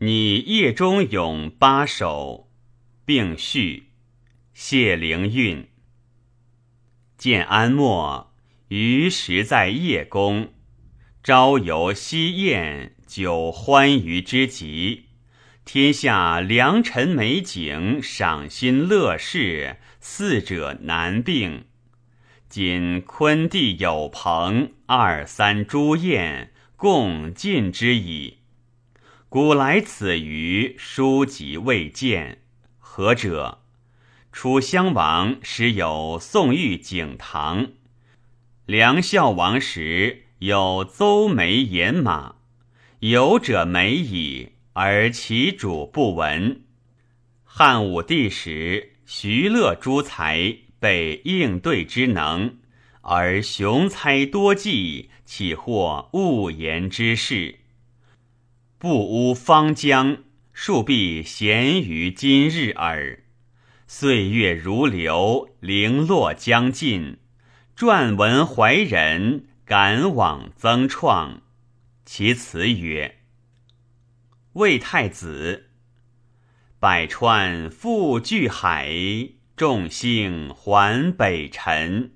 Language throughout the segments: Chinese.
拟叶中咏八首，并序。谢灵运。建安末，余时在叶公，朝游夕宴，酒欢娱之极。天下良辰美景，赏心乐事，四者难并。今昆弟有朋，二三诸宴，共尽之矣。古来此于书籍未见，何者？楚襄王时有宋玉景堂，梁孝王时有邹眉言马，有者美矣，而其主不闻。汉武帝时，徐乐诸才备应对之能，而雄猜多计，岂获误言之事？不污方将，数必贤于今日耳。岁月如流，零落将尽。撰文怀人，感往增创。其词曰：魏太子，百川复巨海，众星还北辰。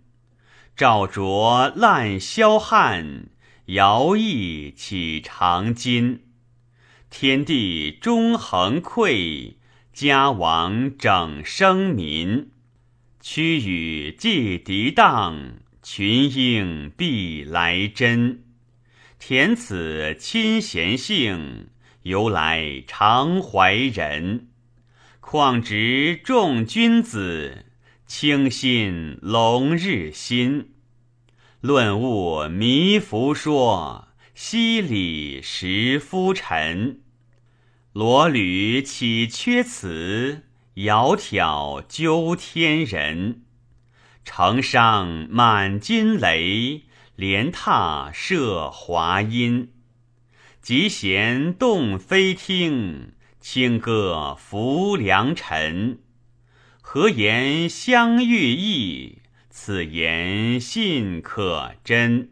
照灼烂霄汉，摇曳起长津。天地终恒愧，家亡整生民。屈羽既涤荡，群英必来真。填此亲贤性，由来常怀仁。况值众君子，清心龙日新。论物弥弗说。西里识夫尘，罗履岂缺此？窈窕究天人。城上满金雷，连榻设华音。急弦动飞听，清歌拂良辰。何言相悦意？此言信可真。